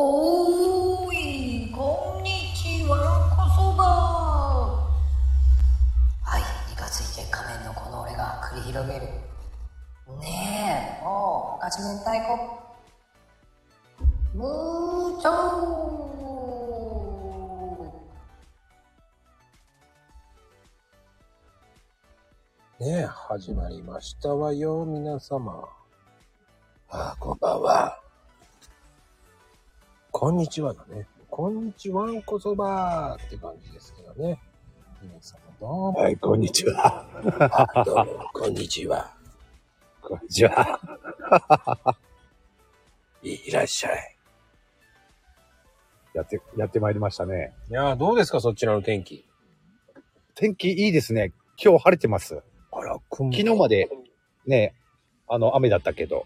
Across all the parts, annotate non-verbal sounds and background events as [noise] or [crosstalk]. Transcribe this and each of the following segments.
おーい、こんにちは、こそば。はい、いかついて仮面のこの俺が繰り広げる。ねえ、もう、ガチ明太子。ムーチョーねえ、始まりましたわよ、皆様。ああ、こんばんは。こんにちはだね。こんにちはんこそばって感じですけどね。皆様どうも。はい、こんにちは。あどうも、こんにちは。こんにちは。いらっしゃい。やって、やってまいりましたね。いやー、どうですか、そちらの天気？天気いいですね。今日晴れてます。あら、雲昨日までね、あの、雨だったけど、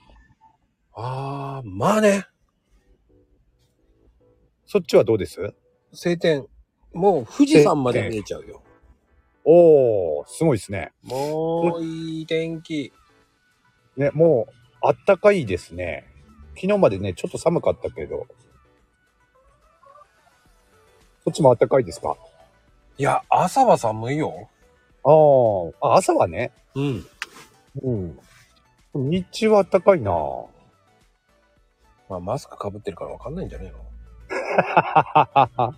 ああ、まあね。そっちはどうです？晴天。もう富士山まで見えちゃうよ。おー、すごいですね。もういい天気。ね、もう、あったかいですね。昨日までね、ちょっと寒かったけど。そっちもあったかいですか？いや、朝は寒いよ。あーあ、朝はね。うん。うん。日中はあったかいなまあ、マスクかぶってるからわかんないんじゃねえの？[laughs]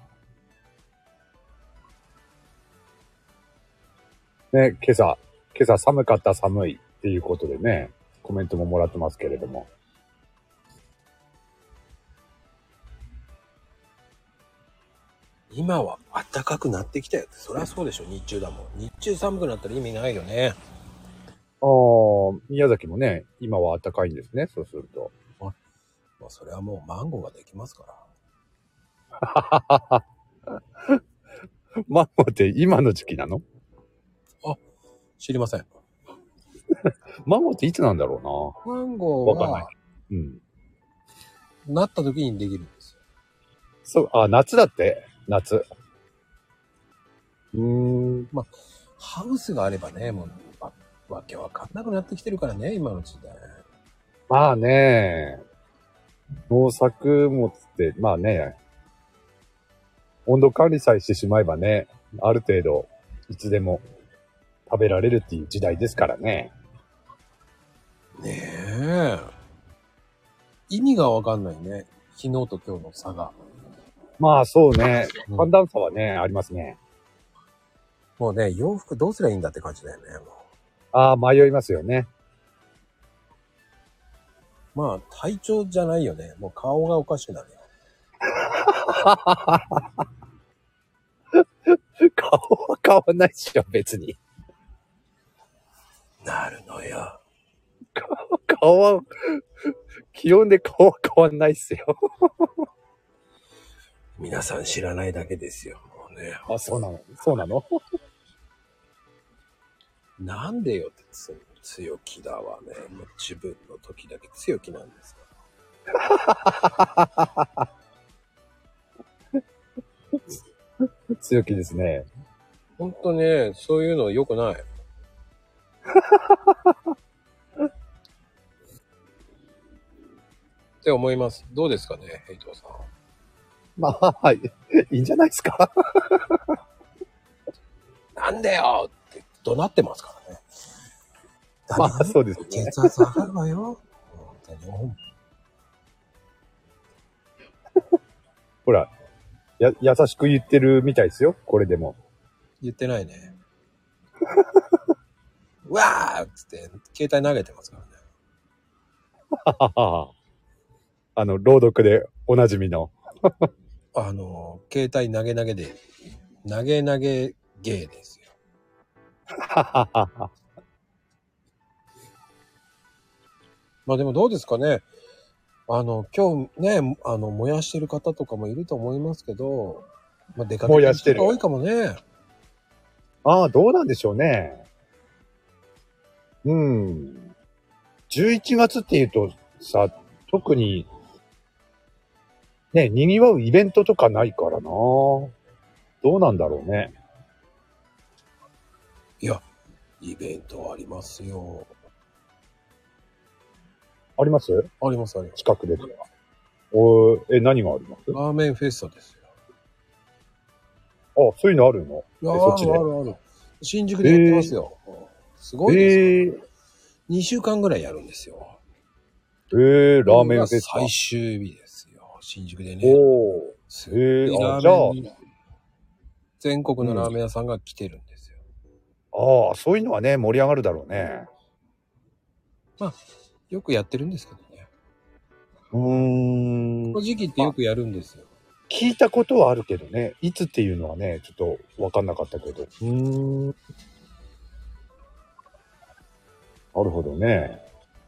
ね、今朝、今朝寒かった寒いっていうことでね、コメントももらってますけれども。今は暖かくなってきたよ。そりゃそうでしょ、日中だもん。日中寒くなったら意味ないよね。ああ、宮崎もね、今は暖かいんですね、そうすると。まあ、それはもうマンゴーができますから。[laughs] マンゴーって今の時期なの？知りません。[laughs] マンゴーっていつなんだろマンゴーわかんなは、うなうん。なった時にできるんですよ。そう、あ、夏だって、夏。うーん。ハウスがあればね、もう、わわけわかんなくなってきてるからね、今の時代。まあね、農作物って、まあね、温度管理さえしてしまえばね、ある程度、いつでも食べられるっていう時代ですからね。ねえ。意味がわかんないね。昨日と今日の差が。まあそうね、うん寒暖差はね、ありますね。もうね、洋服どうすりゃいいんだって感じだよね。もああ、迷いますよね。うまあ、体調じゃないよね。もう顔がおかしくなるよ。[laughs] [laughs] 顔は変わんないっしょ、別に。なるのよ。顔は、気温で顔は変わんないっすよ。[laughs] 皆さん知らないだけですよ。もうね。あ、そうなの？そうなの？[laughs] なんでよってつ強気だわね。もう自分の時だけ強気なんですか強気ですね。ほんとね、そういうの良くない。[laughs] って思います。どうですかね、ヘイトさん。まあ、はい。いいんじゃないですか？[laughs] なんでよって怒鳴ってますからね。まあ、そうですね。血圧上がるわよ。本当にほんほら、や、優しく言ってるみたいですよ。これでも。言ってないね。[laughs] うわーっつって、携帯投げてますからね。[laughs] あの、朗読でおなじみの。[laughs] あの、携帯投げ投げで、投げ投げゲーですよ。まあでもどうですかね。あの、今日ね、あの、燃やしてる方とかもいると思いますけど、まあ出かけてる人が多いかもね。ああ、どうなんでしょうね。うん。11月っていうとさ、特に、ね、賑わうイベントとかないからな。どうなんだろうね。いや、イベントありますよ。あります？ありますあります。近くで。おーえ、何があります？ラーメンフェスタですよ。あ、そういうのあるの？いやえそっちであるあるある。新宿でやってますよ。すごいですよ。えー、2週間ぐらいやるんですよ。えー、ラーメンフェスタ。最終日ですよ。新宿でね。おー。すえー、ラあ、じゃあ、ーメンに全国のラーメン屋さんが来てるんですよ。ああ、そういうのはね、盛り上がるだろうね。よくやってるんですけどね。うーんこの。時期ってよくやるんですよ。聞いたことはあるけどね、いつっていうのはね、ちょっとわかんなかったけど。うーん。なるほどね。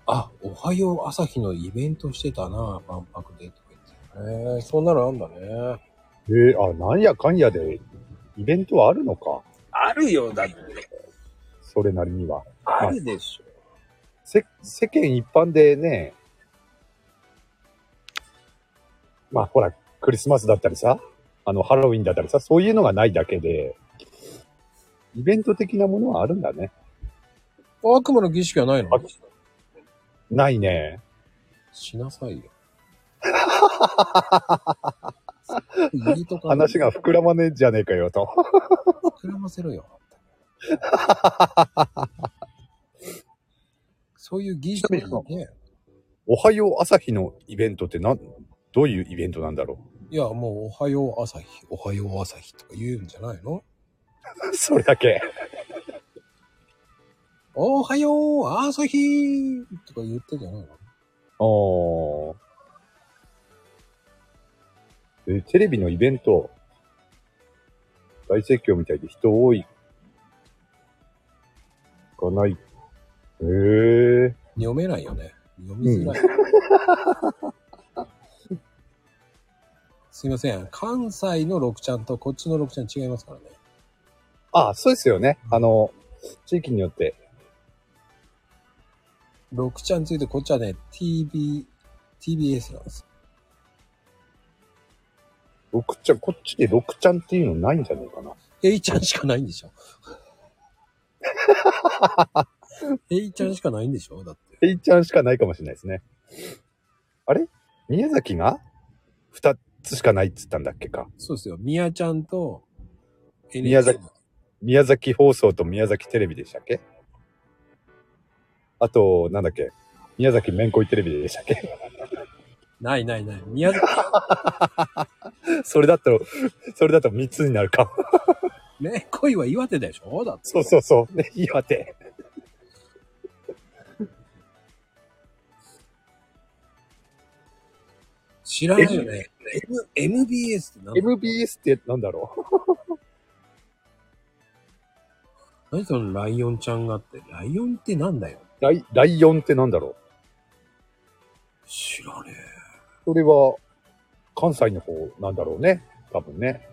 あ、おはよう朝日のイベントしてたな、万博でとか言って。えー、そんなのあんだね。えー、あ、なんやかんやで、イベントはあるのか。あるよ、だって。それなりには。あるでしょ。せ、世間一般でね、まあほら、クリスマスだったりさ、あの、ハロウィンだったりさ、そういうのがないだけで、イベント的なものはあるんだね。悪魔の儀式はないの？あないね。しなさいよ。いいとこ話が膨らまねえじゃねえかよと。膨らませろよ。そういう儀式ね。おはよう朝日のイベントってなん、どういうイベントなんだろいや、もう、おはよう朝日、おはよう朝日とか言うんじゃないの？う [laughs] それだけ。おはよう朝日とか言ってんじゃないの？おー。え、テレビのイベント、大説教みたいで人多い。かない。へえ。読めないよね。読みづらい。[laughs] すいません。関西の6ちゃんとこっちの6ちゃん違いますからね。あ、そうですよね。あの、地域によって。6ちゃんについてこっちはね、TB、TBS なんです。六ちゃん、こっちで六ちゃんっていうのないんじゃないかな。A ちゃんしかないんでしょ [laughs] ?A ちゃんしかないんでしょ？だって。ペイちゃんしかないかもしれないですね。あれ？宮崎が？二つしかないっつったんだっけか。そうですよ。みやちゃんと、宮崎宮崎放送と宮崎テレビでしたっけ？あと、なんだっけ？宮崎めんこいテレビでしたっけ？ないないない。宮崎、[laughs] それだと、それだと3つになるか。ね、恋は岩手でしょ？だって。そうそうそう。ね、岩手。知らないよね。M、MBS って何 MBS ってなんだろ [laughs] 何そのライオンちゃんがあって。ライオンってなんだよ？うライライオンってなんだろう？知らねそれは、関西の方なんだろうね？多分ね。え。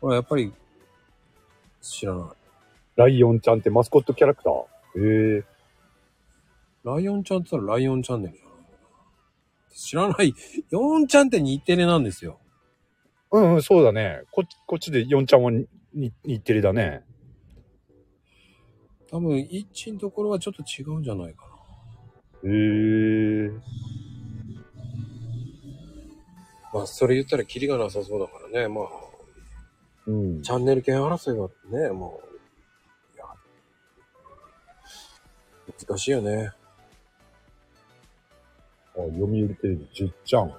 ほら、やっぱり、知らない。ライオンちゃんってマスコットキャラクター？へえ。ライオンちゃんって言ったらライオンチャンネルじゃない知らない。4ちゃんって日テレなんですよ。うんうん、そうだね。こっち、こっちで4ちゃんは日テレだね。多分、イッチのところはちょっと違うんじゃないかな。へえ。まあ、それ言ったらキリがなさそうだからね。まあ、うん。チャンネル権争いはね、もう、難しいよね。あ、読売テレビ10ちゃん。う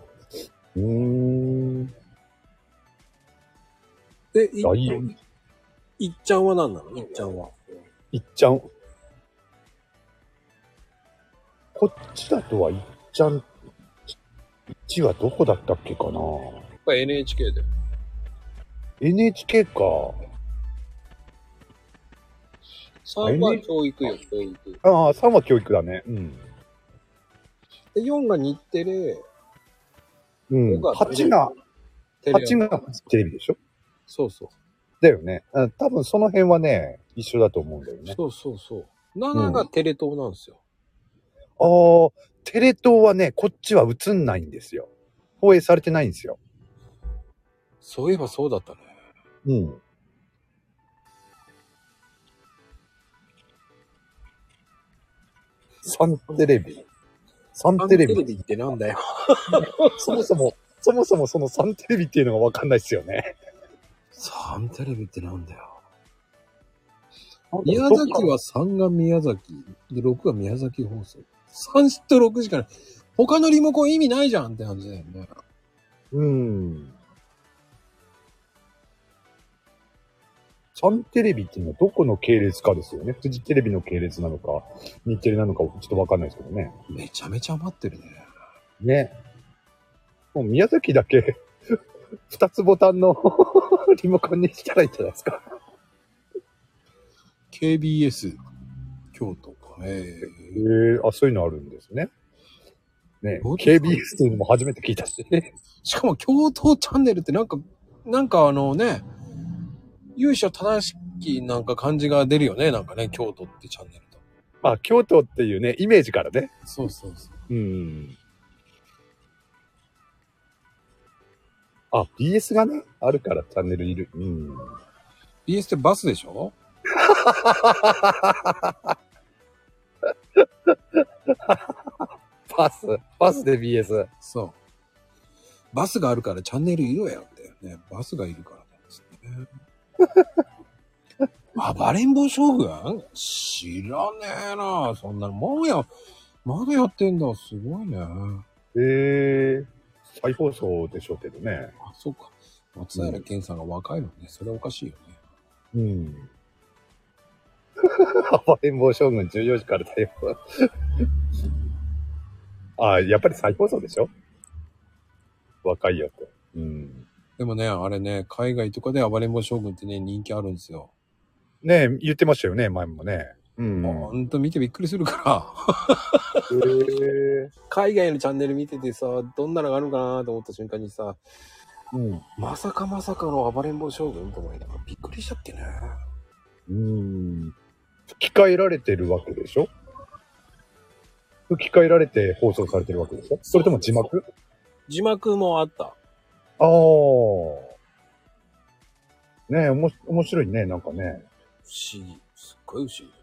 ーん。で、いライオン、いっちゃんは何なの？いっちゃんは。いっちゃん。こっちだとはいっちゃん、1はどこだったっけかなこれ NHK で。?NHK か。3は教育よ、教育。ああ、3は教育だね。うん。で、4が日テレ、うん。僕は8が、テレ8がテレビでしょ？そうそう。だよね。うん多分その辺はね、一緒だと思うんだよね。そうそうそう。7がテレ東なんですよ。ああ、テレ東はね、こっちは映んないんですよ。放映されてないんですよ。そういえばそうだったね。うん。サンテレビ。サンテレビ。テレビってなんだよ。[laughs] そもそも、そもそもそのサンテレビっていうのがわかんないっすよね。サンテレビってなんだよ。宮崎は3が宮崎、で6が宮崎放送。3と6しかない。他のリモコン意味ないじゃんって感じだよね。うん。サンテレビっていうのはどこの系列かですよね。フジテレビの系列なのか、日テレなのかちょっとわかんないですけどね。めちゃめちゃ余ってるね。ね。もう宮崎だけ、[laughs] 二つボタンの [laughs] リモコンにしたらいいんじゃないですか。KBS、京都か。えへえあ、そういうのあるんですね。ね KBS っていうのも初めて聞いたし。しかも京都チャンネルってなんか、なんかあのね、勇者正しきなんか感じが出るよね。なんかね、京都ってチャンネルと。あ、京都っていうね、イメージからね。そうそうそう。うん。あ、BS がね、あるからチャンネルいる。うん。BS ってバスでしょ？[laughs] パス、パスで BS。そう。バスがあるからチャンネルいるやんだよね。バスがいるから。[laughs] 暴れん坊将軍？知らねえな。そんなの。もうや、まだやってんだ。すごいね。ええ再放送でしょうけどね。あ、そうか。松平健さんが若いのね。それおかしいよね。うん。[laughs] 暴れん坊将軍14時からだよ。[laughs] あ、やっぱり再放送でしょ？若いよって。うん。でもね、あれね、海外とかで暴れん坊将軍ってね、人気あるんですよ。ねえ、言ってましたよね、前もね。うん。ほんと見てびっくりするから。え海外のチャンネル見ててさ、どんなのがあるのかなと思った瞬間にさ、うん。まさかまさかの暴れん坊将軍と思いながらびっくりしちゃってね。うん。吹き替えられてるわけでしょ？吹き替えられて放送されてるわけでしょ？それとも字幕？字幕もあった。ああ。ねえ、おもし面白いね、なんかね。不思議。すっごい不思議。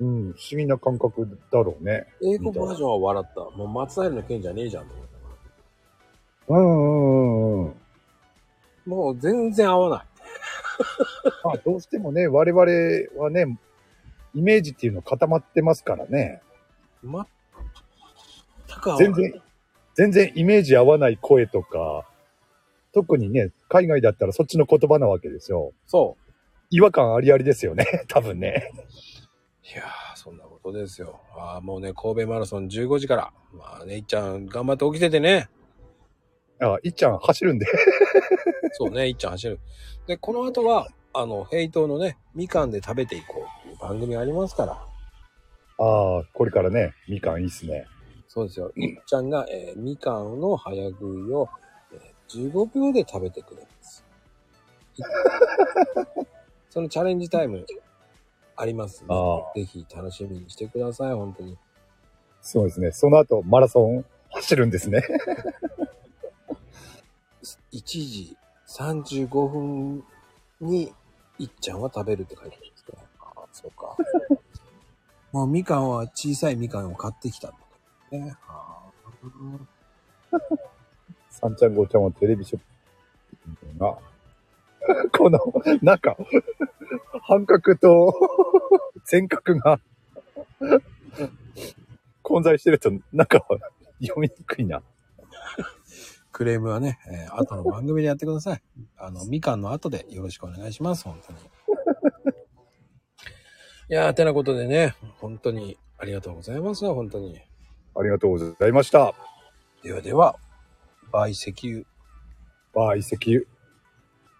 うん、不思議な感覚だろうね。英語バージョンは笑った。もう松平の剣じゃねえじゃんと思ったかうんうんうんうん。ら。もう全然合わない。[laughs] まあ、どうしてもね、我々はね、イメージっていうの固まってますからね。ま。全然、全然イメージ合わない声とか、特にね、海外だったらそっちの言葉なわけですよ。そう。違和感ありありですよね、[laughs] 多分ね。いやー、そんなことですよ。ああ、もうね、神戸マラソン15時から。まあね、いっちゃん頑張って起きててね。あ、いっちゃん走るんで。[laughs] そうね、いっちゃん走る。で、この後は、あの、平等のね、みかんで食べていこうっていう番組ありますから。ああ、これからね、みかんいいっすね。そうですよ。いっちゃんが、えーみかんの早食いを、えー15秒で食べてくれます。[laughs] そのチャレンジタイムありますあので、ぜひ楽しみにしてください、本当に。そうですね。その後、マラソン走るんですね。[laughs] 1時35分にいっちゃんは食べるって書いてあるんですけど、ああ、そうか。[laughs] もうみかんは小さいみかんを買ってきたとかね。ああ三ちゃんごちゃんはテレビショップが、[laughs] この、なんか、半角と全角が混在してると、なんか読みにくいな。クレームはね、えー後の番組でやってください。あの、みかんの後でよろしくお願いします、本当に。いやー、てなことでね、本当にありがとうございます、本当に。ありがとうございました。ではでは、バイ石油。バイ石油。